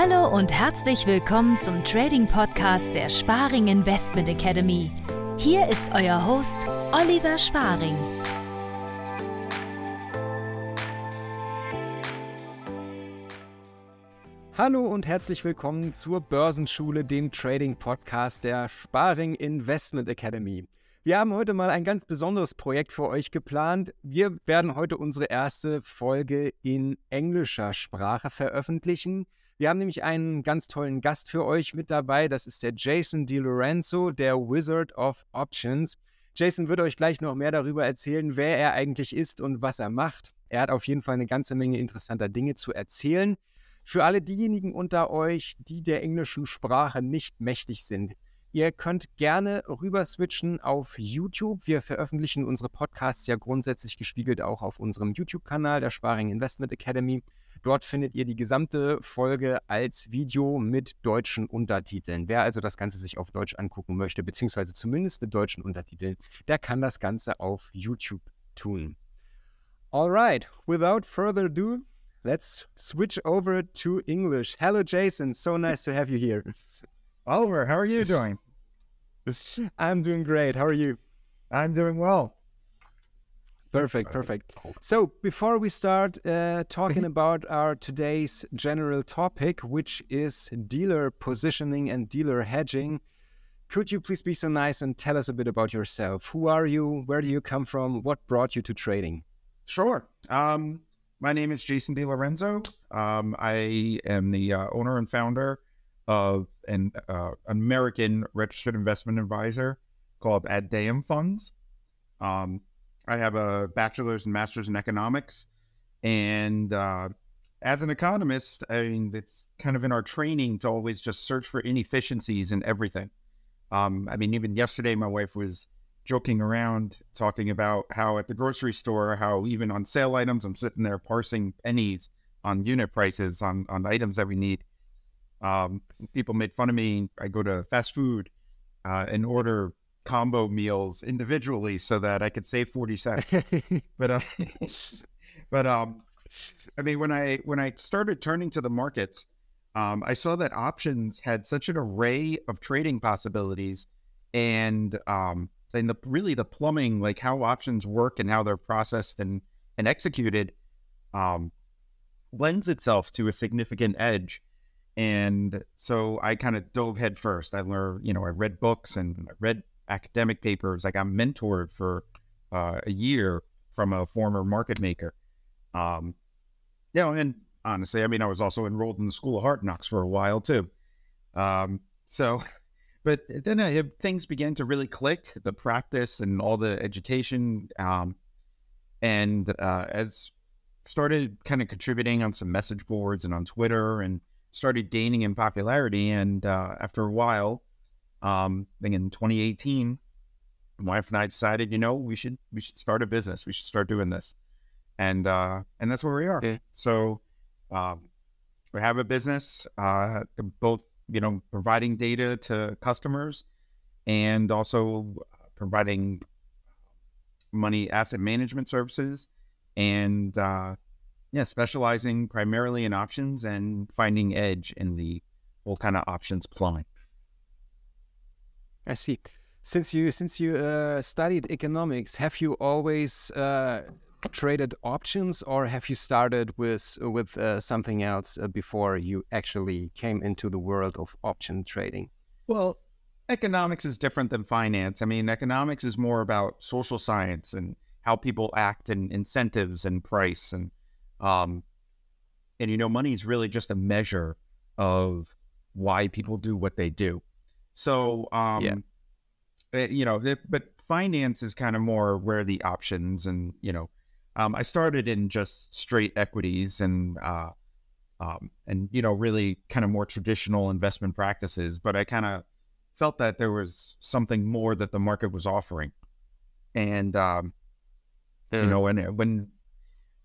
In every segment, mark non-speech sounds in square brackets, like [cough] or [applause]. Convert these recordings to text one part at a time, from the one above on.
Hallo und herzlich willkommen zum Trading Podcast der Sparing Investment Academy. Hier ist euer Host Oliver Sparing. Hallo und herzlich willkommen zur Börsenschule, dem Trading Podcast der Sparing Investment Academy. Wir haben heute mal ein ganz besonderes Projekt für euch geplant. Wir werden heute unsere erste Folge in englischer Sprache veröffentlichen. Wir haben nämlich einen ganz tollen Gast für euch mit dabei. Das ist der Jason DiLorenzo, der Wizard of Options. Jason wird euch gleich noch mehr darüber erzählen, wer er eigentlich ist und was er macht. Er hat auf jeden Fall eine ganze Menge interessanter Dinge zu erzählen. Für alle diejenigen unter euch, die der englischen Sprache nicht mächtig sind, Ihr könnt gerne rüber switchen auf YouTube. Wir veröffentlichen unsere Podcasts ja grundsätzlich gespiegelt auch auf unserem YouTube-Kanal der Sparing Investment Academy. Dort findet ihr die gesamte Folge als Video mit deutschen Untertiteln. Wer also das Ganze sich auf Deutsch angucken möchte, beziehungsweise zumindest mit deutschen Untertiteln, der kann das Ganze auf YouTube tun. Alright, without further ado, let's switch over to English. Hello, Jason. So nice to have you here. Oliver, how are you doing? [laughs] I'm doing great. How are you? I'm doing well. Perfect, perfect. So, before we start uh, talking about our today's general topic, which is dealer positioning and dealer hedging, could you please be so nice and tell us a bit about yourself? Who are you? Where do you come from? What brought you to trading? Sure. Um, my name is Jason DeLorenzo. Um, I am the uh, owner and founder of an uh, American registered investment advisor called Ad Deum Funds. Um, I have a bachelor's and master's in economics, and uh, as an economist, I mean it's kind of in our training to always just search for inefficiencies in everything. Um, I mean, even yesterday, my wife was joking around talking about how at the grocery store, how even on sale items, I'm sitting there parsing pennies on unit prices on on items that we need um, people made fun of me. I go to fast food uh, and order combo meals individually so that I could save 40 cents. [laughs] but, uh, [laughs] but, um, I mean, when I, when I started turning to the markets, um, I saw that options had such an array of trading possibilities and, um, and the, really the plumbing, like how options work and how they're processed and, and executed, um, lends itself to a significant edge and so I kind of dove headfirst. I learned, you know, I read books and I read academic papers. I got mentored for uh, a year from a former market maker. Um, you know, and honestly, I mean, I was also enrolled in the School of Hard Knocks for a while too. Um, so, [laughs] but then I, things began to really click the practice and all the education. Um, and uh, as started kind of contributing on some message boards and on Twitter and started gaining in popularity. And uh, after a while, um, I think in 2018, my wife and I decided, you know, we should we should start a business. We should start doing this, and uh, and that's where we are. Okay. So um, we have a business, uh, both you know, providing data to customers, and also providing money asset management services, and uh, yeah, specializing primarily in options and finding edge in the whole kind of options plumbing. I see. Since you since you uh, studied economics, have you always uh, traded options, or have you started with with uh, something else uh, before you actually came into the world of option trading? Well, economics is different than finance. I mean, economics is more about social science and how people act and incentives and price and um, and you know, money is really just a measure of why people do what they do. So, um, yeah. It, eh, you know, it, but finance is kind of more where the options and you know, um, I started in just straight equities and uh, um, and you know, really kind of more traditional investment practices. But I kind of felt that there was something more that the market was offering, and um, you know, and when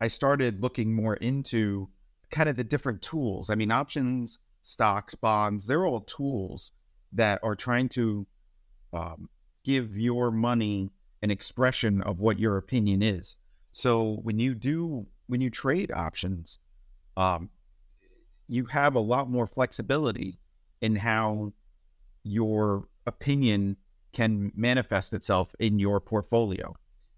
I started looking more into kind of the different tools. I mean, options, stocks, bonds, they're all tools that are trying to um, give your money an expression of what your opinion is. So when you do, when you trade options, um, you have a lot more flexibility in how your opinion can manifest itself in your portfolio.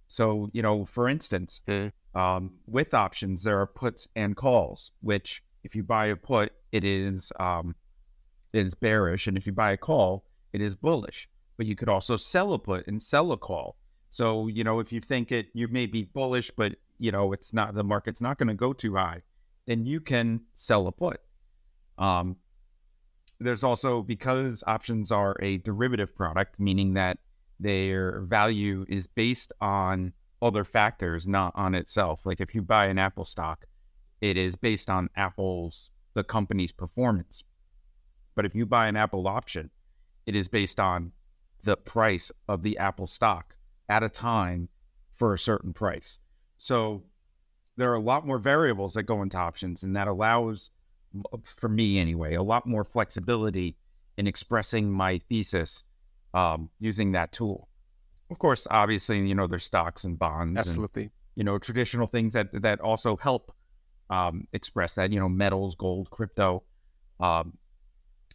So, you know, for instance, Mm. Um, with options, there are puts and calls, which if you buy a put, it is um, it is bearish, and if you buy a call, it is bullish. But you could also sell a put and sell a call. So, you know, if you think it, you may be bullish, but you know, it's not the market's not going to go too high, then you can sell a put. Um, there's also because options are a derivative product, meaning that their value is based on other factors, not on itself. Like if you buy an Apple stock, it is based on Apple's the company's performance. But if you buy an Apple option, it is based on the price of the Apple stock at a time for a certain price. So there are a lot more variables that go into options, and that allows, for me anyway, a lot more flexibility in expressing my thesis um, using that tool. Of course, obviously, you know, there's stocks and bonds, and, Absolutely. you know, traditional things that that also help um, express that. You know, metals, gold, crypto. Um,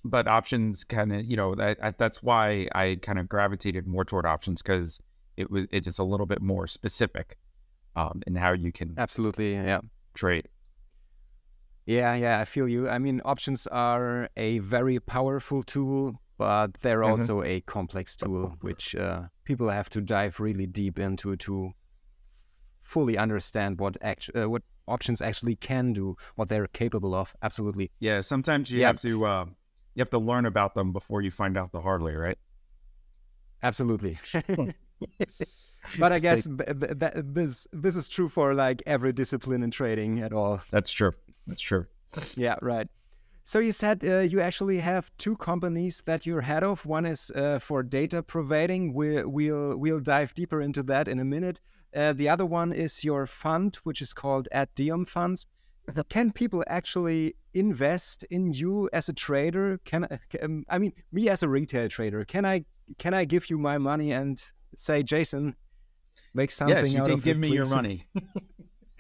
but options kind of, you know, that, that's why I kind of gravitated more toward options because it was it is a little bit more specific um, in how you can Absolutely. Yeah. trade. Yeah, yeah, I feel you. I mean, options are a very powerful tool, but they're Mhm. also a complex tool, which uh, people have to dive really deep into to fully understand what act- uh, what options actually can do, what they're capable of. Absolutely. Yeah, sometimes you Yeah. have to uh, you have to learn about them before you find out the hard way, right? Absolutely. [laughs] but I guess b- b- that, this this is true for like every discipline in trading at all. That's true. That's true. Yeah, right. So you said uh, you actually have two companies that you're head of. One is uh, for data providing. We'll, we'll we'll dive deeper into that in a minute. Uh, the other one is your fund, which is called Ad Deum Funds. Can people actually invest in you as a trader? Can I, um, I mean me as a retail trader? Can I can I give you my money and say, Jason, make something yes, you out can of give it, me your money. [laughs]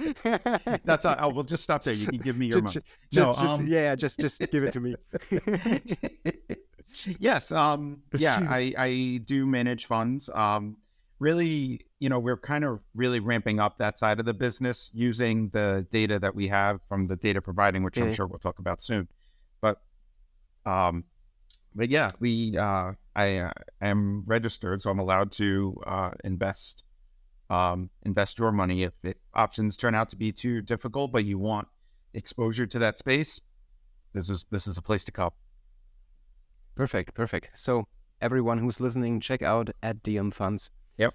[laughs] That's all. Oh, we'll just stop there. You can give me your Ju- money. ju- No, just- just- um, yeah, just just give it to me. [laughs] yes. Um, yeah, [laughs] I, I do manage funds. Um, really, you know, we're kind of really ramping up that side of the business using the data that we have from the data providing, which I'm Mhm. sure we'll talk about soon. But, um, but yeah, we, uh, I uh, am registered, so I'm allowed to uh, invest, um, invest your money if, if options turn out to be too difficult, but you want exposure to that space. This is this is a place to come. Perfect, perfect. So everyone who's listening, check out Ad Deum Funds. Yep.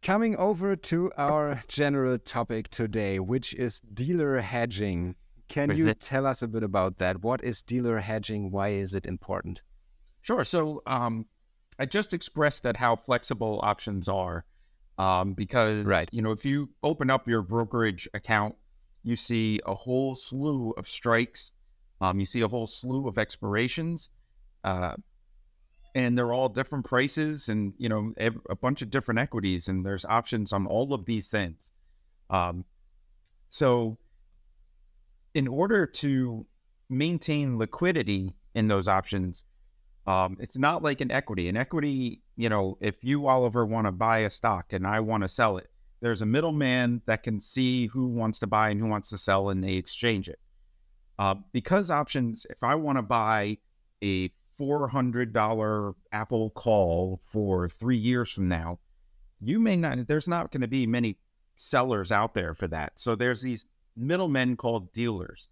Coming over to our general topic today, which is dealer hedging. Can you tell us a bit about that? What is dealer hedging? Why is it important? Sure. So um, I just expressed that how flexible options are um, because, Right. you know, if you open up your brokerage account, you see a whole slew of strikes. Um, you see a whole slew of expirations. Uh, and they're all different prices and, you know, a bunch of different equities. And there's options on all of these things. Um, so in order to maintain liquidity in those options, um, it's not like an equity. An equity, you know, if you, Oliver, want to buy a stock and I want to sell it, there's a middleman that can see who wants to buy and who wants to sell, and they exchange it. Uh, because options, if I want to buy a $400 Apple call for three years from now, you may not, there's not going to be many sellers out there for that. So there's these middlemen called dealers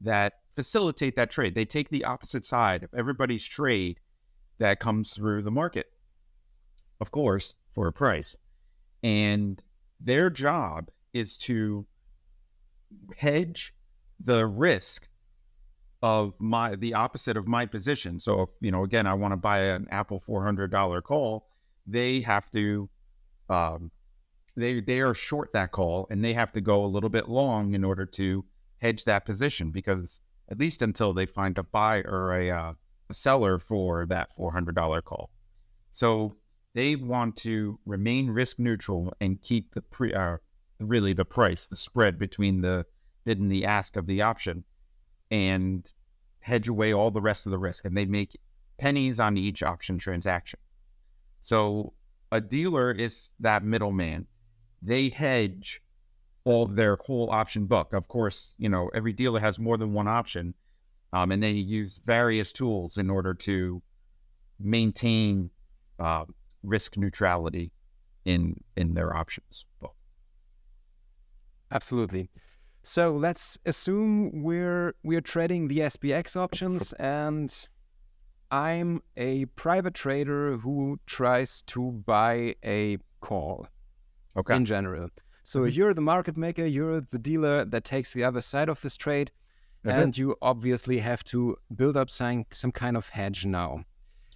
that facilitate that trade. They take the opposite side of everybody's trade that comes through the market, of course, for a price. And their job is to hedge the risk of my the opposite of my position. So if you know, again, I want to buy an Apple four hundred dollar call, they have to um, they they are short that call and they have to go a little bit long in order to hedge that position because at least until they find a buyer or a, uh, a seller for that $400 call. So they want to remain risk neutral and keep the pre, uh, really the price, the spread between the bid and the ask of the option and hedge away all the rest of the risk, and they make pennies on each option transaction. So a dealer is that middleman. They hedge all their whole option book. Of course, you know every dealer has more than one option, um, and they use various tools in order to maintain uh, risk neutrality in in their options book. Absolutely. So let's assume we're we're trading the SPX options and I'm a private trader who tries to buy a call. Okay. In general. So Mhm. you're the market maker, you're the dealer that takes the other side of this trade, Mhm. and you obviously have to build up some some kind of hedge now.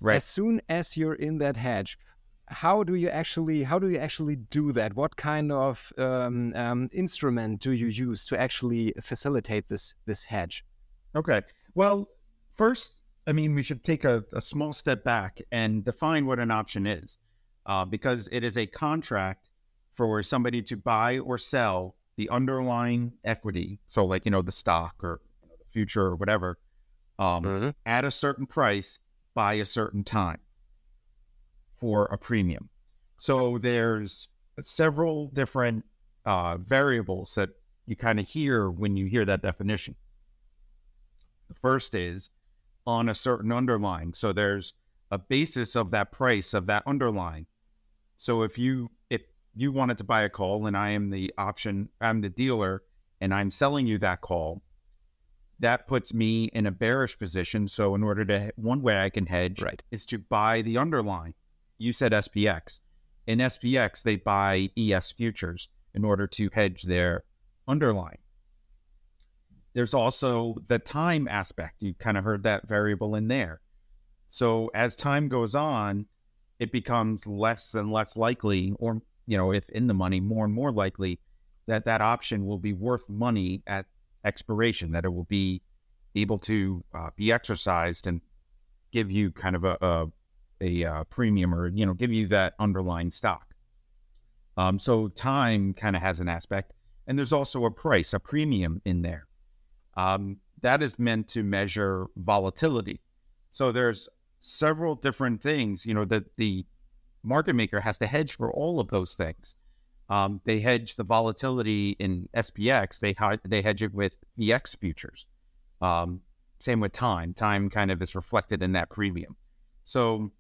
Right. As soon as you're in that hedge, how do you actually how do you actually do that? What kind of um, um, instrument do you use to actually facilitate this this hedge? Okay. Well, first, I mean, we should take a, a small step back and define what an option is, uh, because it is a contract for somebody to buy or sell the underlying equity. So, like you know, the stock or you know, the future or whatever, um, at a certain price by a certain time for a premium. So there's several different uh, variables that you kind of hear when you hear that definition. The first is on a certain underlying. So there's a basis of that price of that underlying. So if you if you wanted to buy a call and I am the option, I'm the dealer and I'm selling you that call, that puts me in a bearish position. So in order to one way I can hedge Right. is to buy the underlying. You said SPX. In SPX, they buy ES futures in order to hedge their underlying. There's also the time aspect. You kind of heard that variable in there. So as time goes on, it becomes less and less likely, or, you know, if in the money, more and more likely that that option will be worth money at expiration, that it will be able to uh, be exercised and give you kind of a, a, a uh, premium or, you know, give you that underlying stock. Um, so time kind of has an aspect. And there's also a price, a premium in there. Um, that is meant to measure volatility. So there's several different things, you know, that the market maker has to hedge for all of those things. Um, they hedge the volatility in SPX. They they hedge it with VX futures. Um, same with time. Time kind of is reflected in that premium. So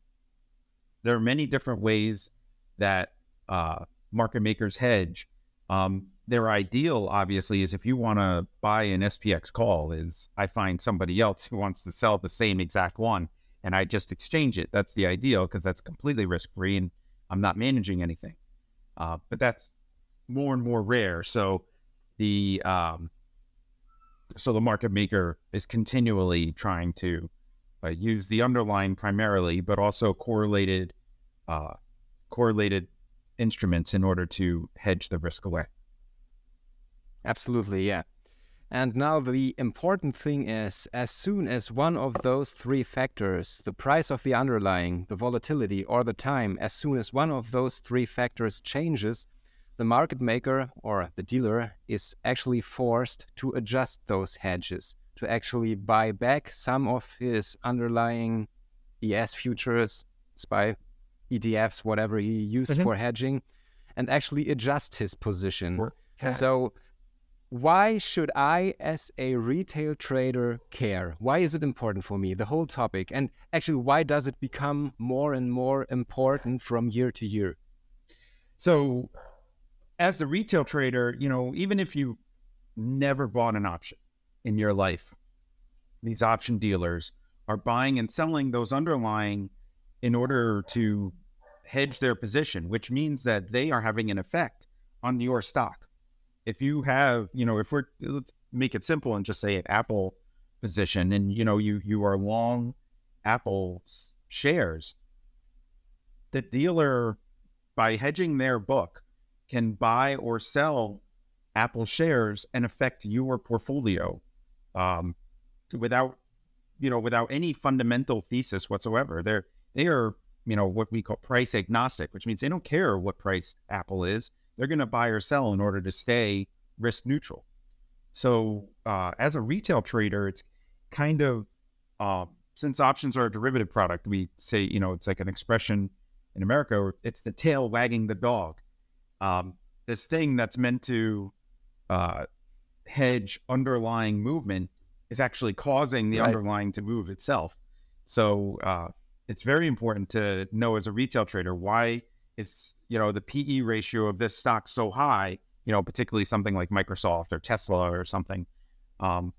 there are many different ways that uh, market makers hedge. Um, their ideal, obviously, is if you want to buy an SPX call, is I find somebody else who wants to sell the same exact one, and I just exchange it. That's the ideal because that's completely risk free, and I'm not managing anything. Uh, but that's more and more rare. So the um, so the market maker is continually trying to uh, use the underlying primarily, but also correlated uh, correlated instruments in order to hedge the risk away. Absolutely, yeah. And now the important thing is as soon as one of those three factors, the price of the underlying, the volatility, or the time, as soon as one of those three factors changes, the market maker or the dealer is actually forced to adjust those hedges to actually buy back some of his underlying ES futures, SPY, ETFs, whatever he used Mhm. for hedging, and actually adjust his position. So, why should I, as a retail trader, care? Why is it important for me, the whole topic? And actually, why does it become more and more important from year to year? So, as a retail trader, you know, even if you never bought an option in your life, these option dealers are buying and selling those underlying in order to hedge their position, which means that they are having an effect on your stock. If you have, you know, if we're let's make it simple and just say an Apple position, and you know, you you are long Apple shares, the dealer by hedging their book can buy or sell Apple shares and affect your portfolio um, without you know without any fundamental thesis whatsoever. They're they are you know what we call price agnostic, which means they don't care what price Apple is. They're going to buy or sell in order to stay risk neutral. So uh, as a retail trader, it's kind of uh, since options are a derivative product, we say you know it's like an expression in America. It's the tail wagging the dog. Um, this thing that's meant to uh, hedge underlying movement is actually causing the right. underlying to move itself. So uh, it's very important to know as a retail trader why is you know the PE ratio of this stock so high. You know, particularly something like Microsoft or Tesla or something. Um,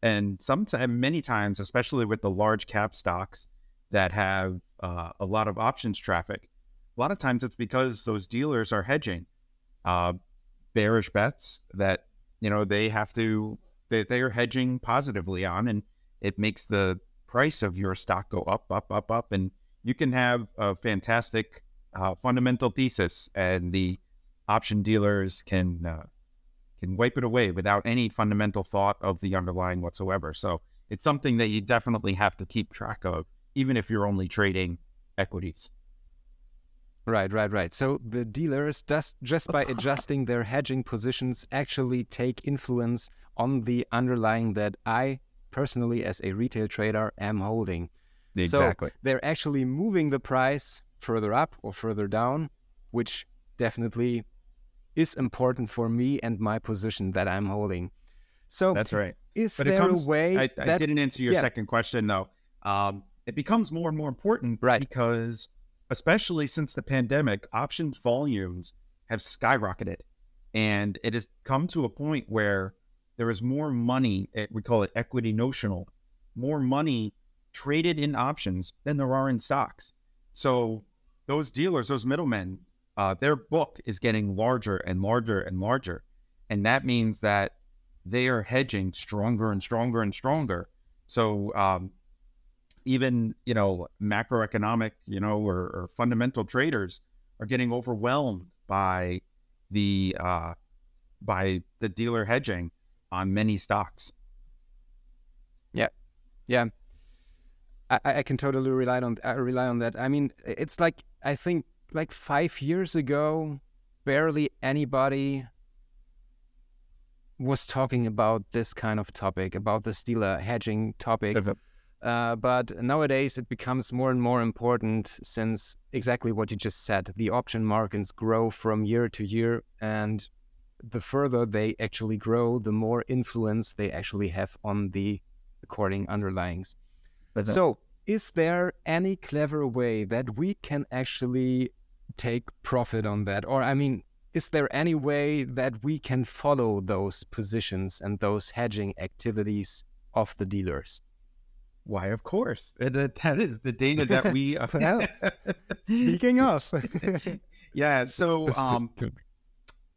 and sometimes, many times, especially with the large cap stocks that have uh, a lot of options traffic, a lot of times it's because those dealers are hedging uh, bearish bets that you know they have to they, they are hedging positively on, and it makes the price of your stock go up, up, up, up, and you can have a fantastic uh, fundamental thesis, and the option dealers can uh, can wipe it away without any fundamental thought of the underlying whatsoever. So it's something that you definitely have to keep track of, even if you're only trading equities. Right, right, right. So the dealers just just by adjusting their hedging positions actually take influence on the underlying that I personally as a retail trader am holding. Exactly. So they're actually moving the price further up or further down, which definitely is important for me and my position that I'm holding. So that's right. Is but there comes, a way? I, I that, didn't answer your yeah. second question though. Um, it becomes more and more important, right? Because especially since the pandemic, options volumes have skyrocketed, and it has come to a point where there is more money. Eh, we call it equity notional, more money traded in options than there are in stocks. So those dealers, those middlemen, uh, their book is getting larger and larger and larger. And that means that they are hedging stronger and stronger and stronger. So um, even, you know, macroeconomic, you know, or, or, fundamental traders are getting overwhelmed by the uh, by the dealer hedging on many stocks. Yeah, yeah, I, I can totally rely on I rely on that. I mean, it's like I think like five years ago, barely anybody was talking about this kind of topic, about the dealer hedging topic. Uh, but nowadays it becomes more and more important since exactly what you just said. The option markets grow from year to year, and the further they actually grow, the more influence they actually have on the according underlyings. so, is there any clever way that we can actually take profit on that? Or, I mean, is there any way that we can follow those positions and those hedging activities of the dealers? Why, of course. That is the data that we. [laughs] well, [laughs] speaking of. [laughs] yeah. So um,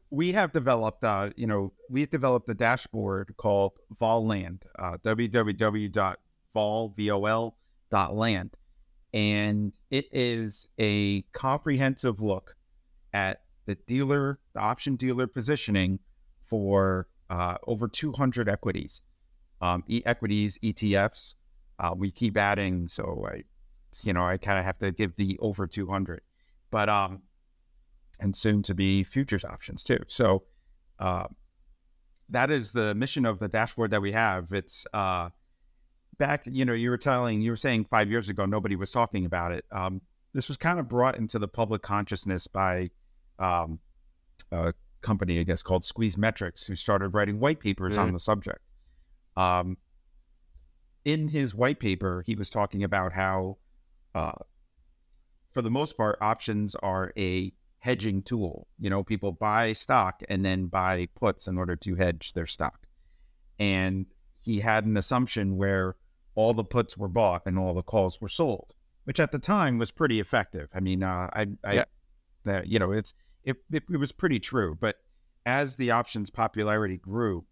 we have developed, uh, you know, we've developed a dashboard called Volland, uh, www.vol.land and it is a comprehensive look at the dealer, the option dealer positioning for uh, over 200 equities, um, e- equities, ETFs. Uh, we keep adding, so I, you know, I kind of have to give the over 200, but um, and soon to be futures options too. So, uh, that is the mission of the dashboard that we have. It's uh, back, you know, you were telling, you were saying five years ago, nobody was talking about it. Um, this was kind of brought into the public consciousness by um, a company, I guess, called Squeeze Metrics, who started writing white papers mm. on the subject. Um, in his white paper, he was talking about how, uh, for the most part, options are a hedging tool. You know, people buy stock and then buy puts in order to hedge their stock. And he had an assumption where all the puts were bought and all the calls were sold, which at the time was pretty effective. I mean, uh, I, I, yeah. uh, you know, it's it, it, it, was pretty true. But as the options popularity grew,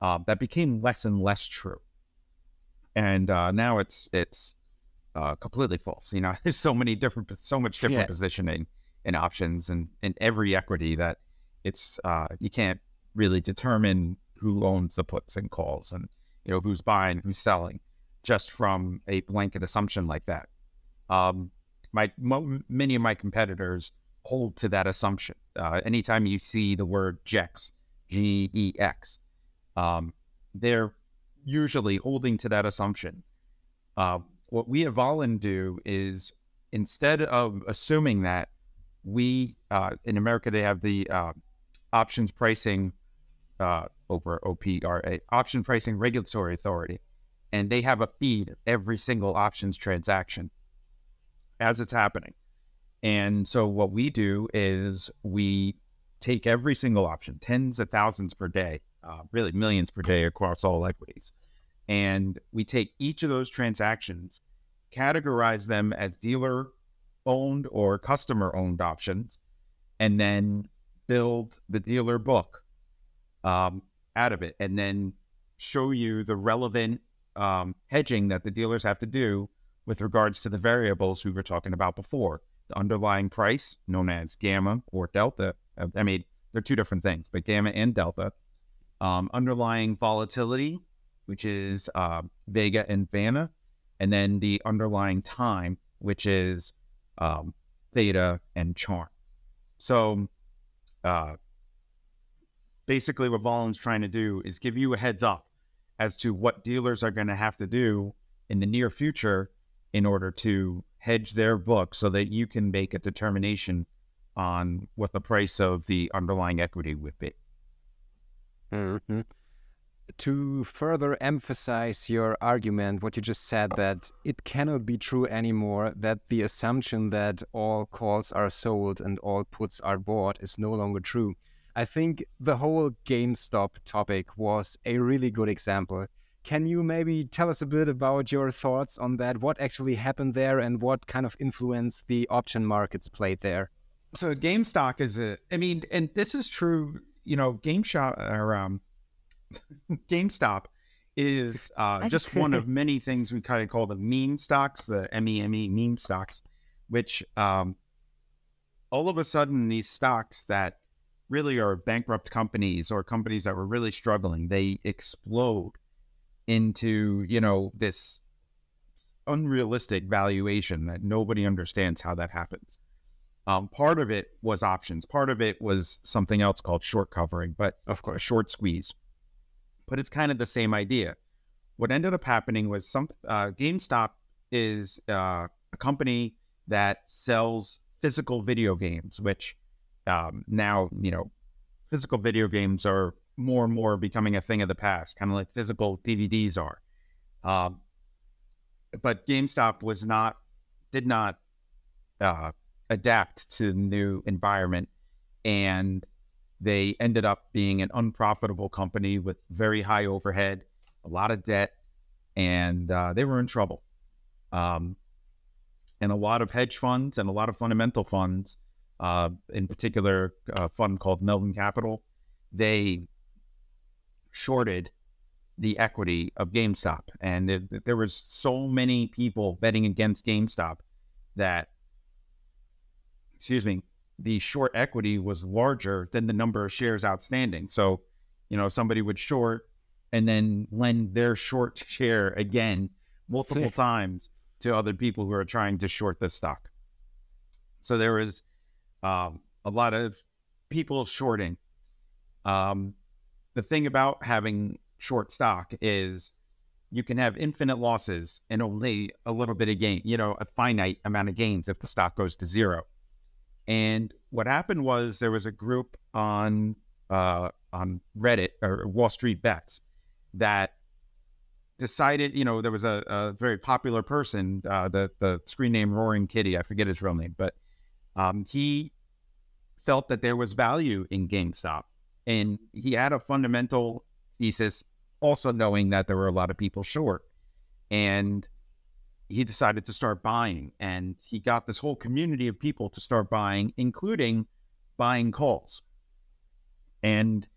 uh, that became less and less true, and uh, now it's it's uh, completely false. You know, [laughs] there's so many different, so much different yeah. positioning in options and in every equity that it's uh, you can't really determine who owns the puts and calls and you know who's buying, who's selling just from a blanket assumption like that. Um, my mo- many of my competitors hold to that assumption. Uh, anytime you see the word GEX, G E X, um, they're usually holding to that assumption. Uh, what we at Volland do is instead of assuming that we uh, in America they have the uh, options pricing uh, over OPRA option pricing regulatory authority, and they have a feed of every single options transaction as it's happening. And so what we do is we take every single option, tens of thousands per day, uh, really millions per day across all equities, and we take each of those transactions, categorize them as dealer owned or customer owned options, and then build the dealer book um, out of it, and then show you the relevant um, hedging that the dealers have to do with regards to the variables we were talking about before. The underlying price, known as gamma or delta. Uh, I mean, they're two different things, but gamma and delta. Um, underlying volatility, which is uh, Vega and Vanna, and then the underlying time, which is um, theta, and charm. So uh, basically, what Volland's trying to do is give you a heads up as to what dealers are going to have to do in the near future in order to hedge their book so that you can make a determination on what the price of the underlying equity would be. Mm-hmm to further emphasize your argument, what you just said, that it cannot be true anymore, that the assumption that all calls are sold and all puts are bought is no longer true. I think the whole GameStop topic was a really good example. Can you maybe tell us a bit about your thoughts on that? What actually happened there and what kind of influence the option markets played there? So, GameStop is a, I mean, and this is true, you know, GameStop or, um, [laughs] GameStop is uh, just one of many things we kind of call the meme stocks, the M E M E meme stocks, which um, all of a sudden these stocks that really are bankrupt companies or companies that were really struggling, they explode into you know this unrealistic valuation that nobody understands how that happens. Um, part of it was options. Part of it was something else called short covering, but of course, short squeeze but it's kind of the same idea. What ended up happening was some uh, GameStop is uh, a company that sells physical video games, which um, now you know physical video games are more and more becoming a thing of the past, kind of like physical DVDs are. Um, but GameStop was not did not uh, adapt to the new environment, and they ended up being an unprofitable company with very high overhead, a lot of debt, and uh, they were in trouble. Um, and a lot of hedge funds and a lot of fundamental funds, uh, in particular, a fund called Melvin Capital, they shorted the equity of GameStop. And it, there was so many people betting against GameStop that, excuse me, the short equity was larger than the number of shares outstanding. So, you know, somebody would short and then lend their short share again multiple [laughs] times to other people who are trying to short the stock. So there was um, a lot of people shorting. Um, the thing about having short stock is you can have infinite losses and only a little bit of gain, you know, a finite amount of gains if the stock goes to zero. And what happened was there was a group on uh, on Reddit or Wall Street Bets that decided, you know, there was a, a very popular person, uh, the the screen name Roaring Kitty, I forget his real name, but um, he felt that there was value in GameStop, and he had a fundamental thesis, also knowing that there were a lot of people short, and he decided to start buying. And he got this whole community of people to start buying, including buying calls. And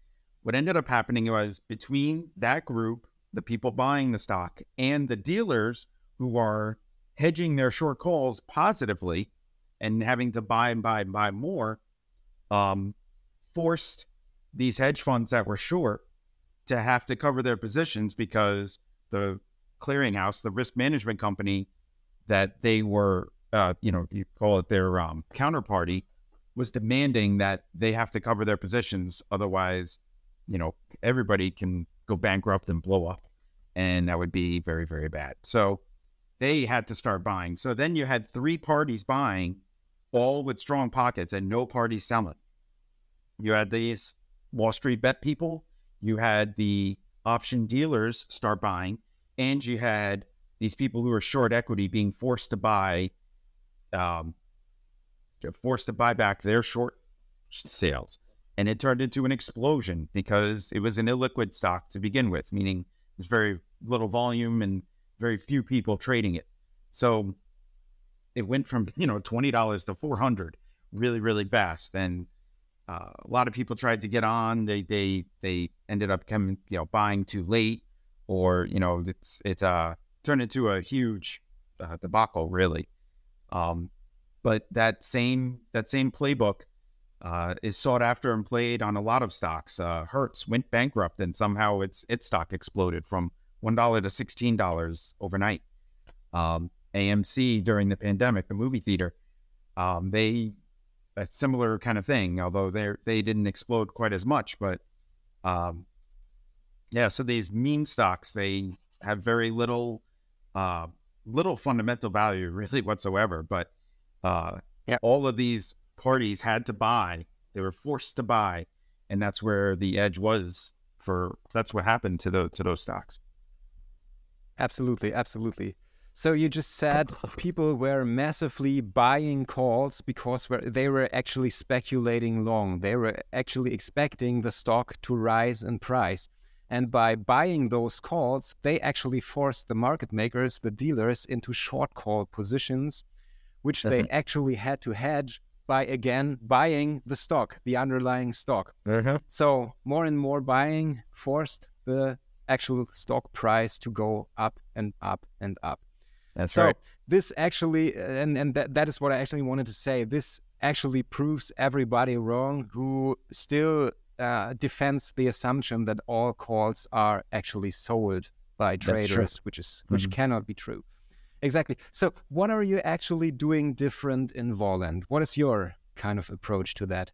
what ended up happening was between that group, the people buying the stock, and the dealers who are hedging their short calls positively and having to buy and buy and buy more, um, forced these hedge funds that were short to have to cover their positions because the clearinghouse, the risk management company that they were, uh, you know, you call it their um, counterparty, was demanding that they have to cover their positions. Otherwise, you know, everybody can go bankrupt and blow up. And that would be very, very bad. So they had to start buying. So then you had three parties buying, all with strong pockets, and no party selling. You had these Wall Street bet people, you had the option dealers start buying, and you had these people who are short equity being forced to buy, um, forced to buy back their short sales. And it turned into an explosion because it was an illiquid stock to begin with, meaning there's very little volume and very few people trading it. So it went from, [laughs] you know, $20 to 400 really, really fast. And uh, a lot of people tried to get on. They, they, they ended up coming, you know, buying too late or, you know, it's, it, uh, turned into a huge uh, debacle really. Um, but that same, that same playbook, uh, is sought after and played on a lot of stocks. Uh, Hertz went bankrupt and somehow its its stock exploded from one dollar to sixteen dollars overnight. Um, AMC during the pandemic, the movie theater, um, they a similar kind of thing. Although they they didn't explode quite as much, but um, yeah. So these meme stocks they have very little uh, little fundamental value [laughs] really whatsoever. But uh, yeah. all of these parties had to buy; they were forced to buy, and that's where the edge was for. That's what happened to the to those stocks. Absolutely, absolutely. So you just said people were massively buying calls because they were actually speculating long. They were actually expecting the stock to rise in price. And by buying those calls, they actually forced the market makers, the dealers, into short call positions, which they mm-hmm. actually had to hedge by again buying the stock, the underlying stock. Uh-huh. So more and more buying forced the actual stock price to go up and up and up. That's so right. This actually, and and that, that is what I actually wanted to say. This actually proves everybody wrong who still uh, defends the assumption that all calls are actually sold by traders, which is which mm-hmm. cannot be true. Exactly. So, what are you actually doing different in Volland? What is your kind of approach to that?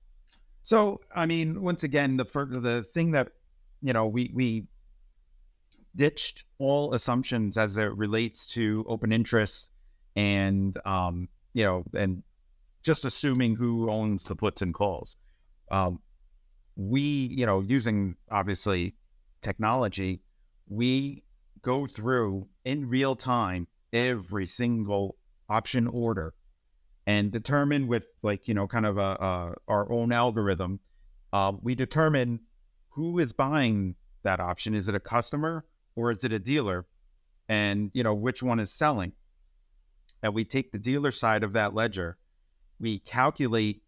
So, I mean, once again, the the thing that you know we we ditched all assumptions as it relates to open interest and um, you know and just assuming who owns the puts and calls. Um, we, you know, using obviously technology, we go through in real time every single option order and determine with like you know kind of a, a our own algorithm uh, we determine who is buying that option is it a customer or is it a dealer and you know which one is selling and we take the dealer side of that ledger we calculate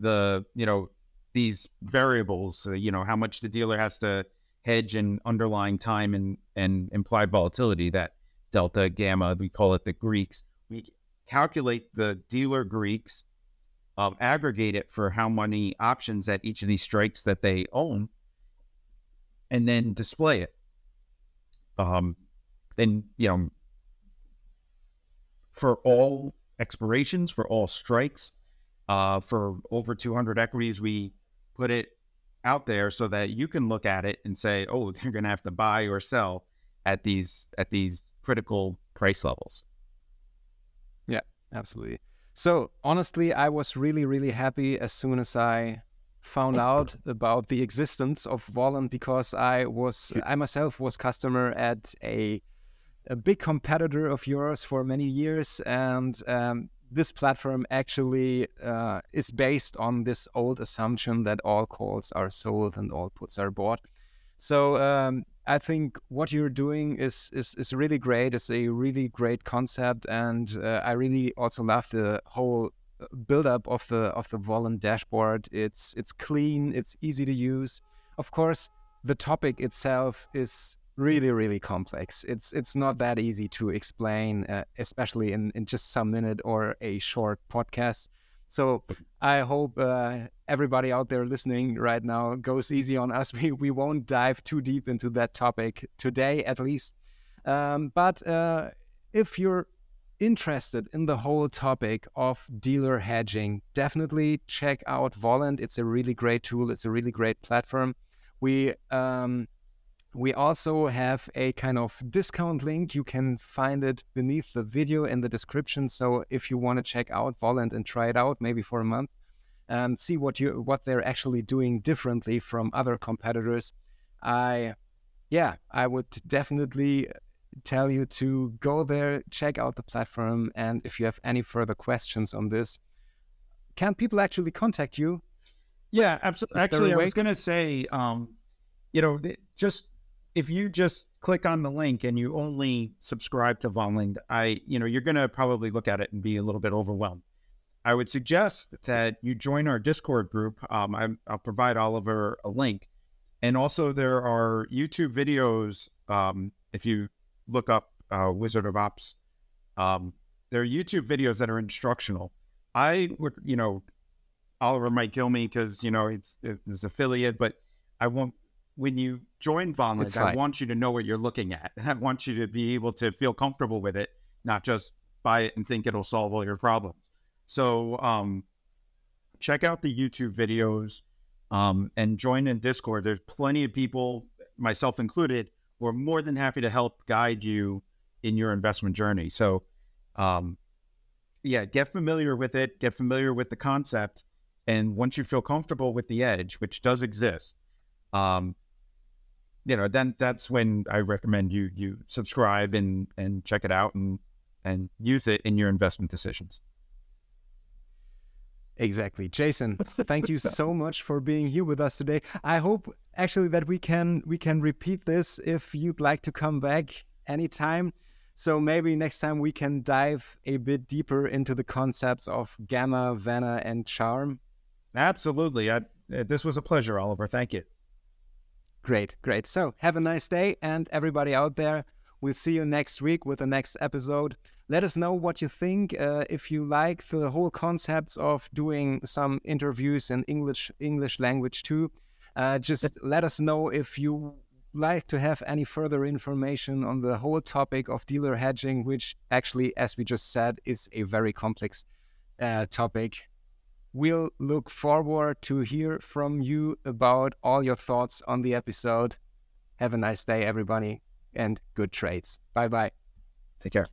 the you know these variables, uh, you know, how much the dealer has to hedge in underlying time and, and implied volatility, that delta, gamma, we call it the Greeks. We calculate the dealer Greeks, um, aggregate it for how many options at each of these strikes that they own, and then display it. Um, then, you know, for all expirations, for all strikes, uh, for over 200 equities, we put it out there so that you can look at it and say, oh, [laughs] they're going to have to buy or sell at these at these critical price levels. Yeah, absolutely. So honestly, I was really really happy as soon as I found out about the existence of Volland because I was I myself was customer at a a big competitor of yours for many years and um, this platform actually uh, is based on this old assumption that all calls are sold and all puts are bought. So um, I think what you're doing is, is is really great. It's a really great concept, and uh, I really also love the whole uh, build up of the of the Volland dashboard. It's it's clean, it's easy to use. Of course, the topic itself is really really complex it's it's not that easy to explain uh, especially in, in just some minute or a short podcast so i hope uh, everybody out there listening right now goes easy on us [laughs] we, we won't dive too deep into that topic today at least um, but uh, if you're interested in the whole topic of dealer hedging definitely check out Volland it's a really great tool it's a really great platform we um, We also have a kind of discount link. You can find it beneath the video in the description. So if you want to check out Volland and try it out, maybe for a month, and see what you what they're actually doing differently from other competitors, I yeah, I would definitely tell you to go there, check out the platform, and if you have any further questions on this, can people actually contact you? Yeah, absolutely. Actually, I was going to say, um, you know, just if you just click on the link and you only subscribe to Volland, I, you know, you're going to probably look at it and be a little bit overwhelmed. I would suggest that you join our Discord group. Um, I, will provide Oliver a link. And also, there are YouTube videos. Um, if you look up uh, Wizard of Ops, um, there are YouTube videos that are instructional. I would, you know, Oliver might kill me because, you know, it's, it's affiliate, but I won't when you join Volland, I want you to know what you're looking at. [laughs] I want you to be able to feel comfortable with it, not just buy it and think it'll solve all your problems. So um, check out the YouTube videos um, and join in Discord. There's plenty of people, myself included, who are more than happy to help guide you in your investment journey. So, um, yeah, get familiar with it, get familiar with the concept. And once you feel comfortable with the edge, which does exist, um, you know, then that's when I recommend you you subscribe and and check it out and and use it in your investment decisions. Exactly. Jason, thank you [laughs] so much for being here with us today. I hope actually that we can we can repeat this if you'd like to come back anytime. So maybe next time we can dive a bit deeper into the concepts of gamma, vanna, and charm. Absolutely. I, this was a pleasure, Oliver. Thank you. Great, great. So have a nice day, and everybody out there, we'll see you next week with the next episode. Let us know what you think. Uh, if you like the whole concepts of doing some interviews in English English language too, uh, just let us know if you like to have any further information on the whole topic of dealer hedging, which actually, as we just said, is a very complex uh, topic. We'll look forward to hear from you about all your thoughts on the episode. Have a nice day, everybody, and good trades. Bye bye. Take care.